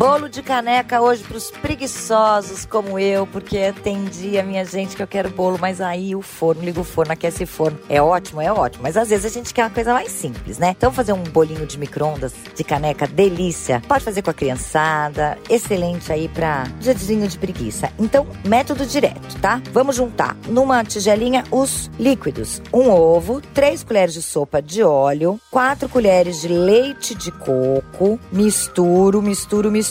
Bolo de caneca hoje pros preguiçosos como eu, porque tem dia, minha gente, que eu quero bolo, mas aí o forno, liga o forno, aquece o forno. É ótimo, é ótimo, mas às vezes a gente quer uma coisa mais simples, né? Então fazer um bolinho de micro-ondas de caneca, delícia. Pode fazer com a criançada, excelente aí pra diazinho de preguiça. Então, método direto, tá? Vamos juntar numa tigelinha os líquidos. Um ovo, três colheres de sopa de óleo, quatro colheres de leite de coco, misturo, misturo, misturo.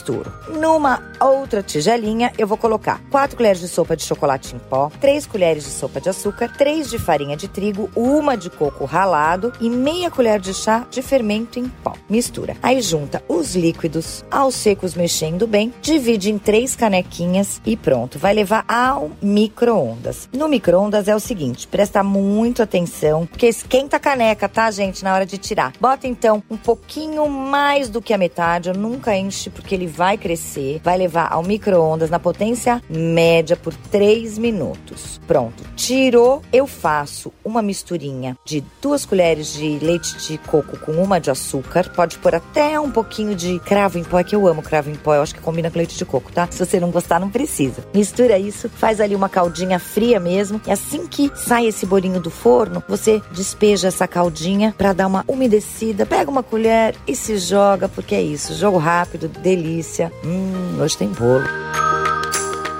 Numa outra tigelinha, eu vou colocar 4 colheres de sopa de chocolate em pó, 3 colheres de sopa de açúcar, 3 de farinha de trigo, uma de coco ralado e meia colher de chá de fermento em pó. Mistura. Aí junta os líquidos aos secos mexendo bem, divide em três canequinhas e pronto. Vai levar ao micro-ondas. No micro-ondas é o seguinte, presta muito atenção, porque esquenta a caneca, tá, gente, na hora de tirar. Bota então um pouquinho mais do que a metade, eu nunca enche porque ele vai crescer, vai levar ao micro-ondas na potência média por 3 minutos. Pronto, tirou, eu faço uma misturinha de duas colheres de leite de coco com uma de açúcar. Pode pôr até um pouquinho de cravo em pó, é que eu amo cravo em pó, eu acho que combina com leite de coco, tá? Se você não gostar, não precisa. Mistura isso, faz ali uma caldinha fria mesmo, e assim que sai esse bolinho do forno, você despeja essa caldinha para dar uma umedecida, pega uma colher e se joga, porque é isso, jogo rápido, delícia. Hum, hoje tem bolo.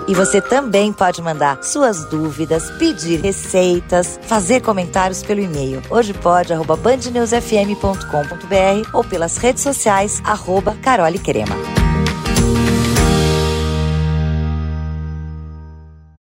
E você também pode mandar suas dúvidas, pedir receitas, fazer comentários pelo e-mail hojepod.bandnewsfm.com.br ou pelas redes sociais arroba Carole Crema.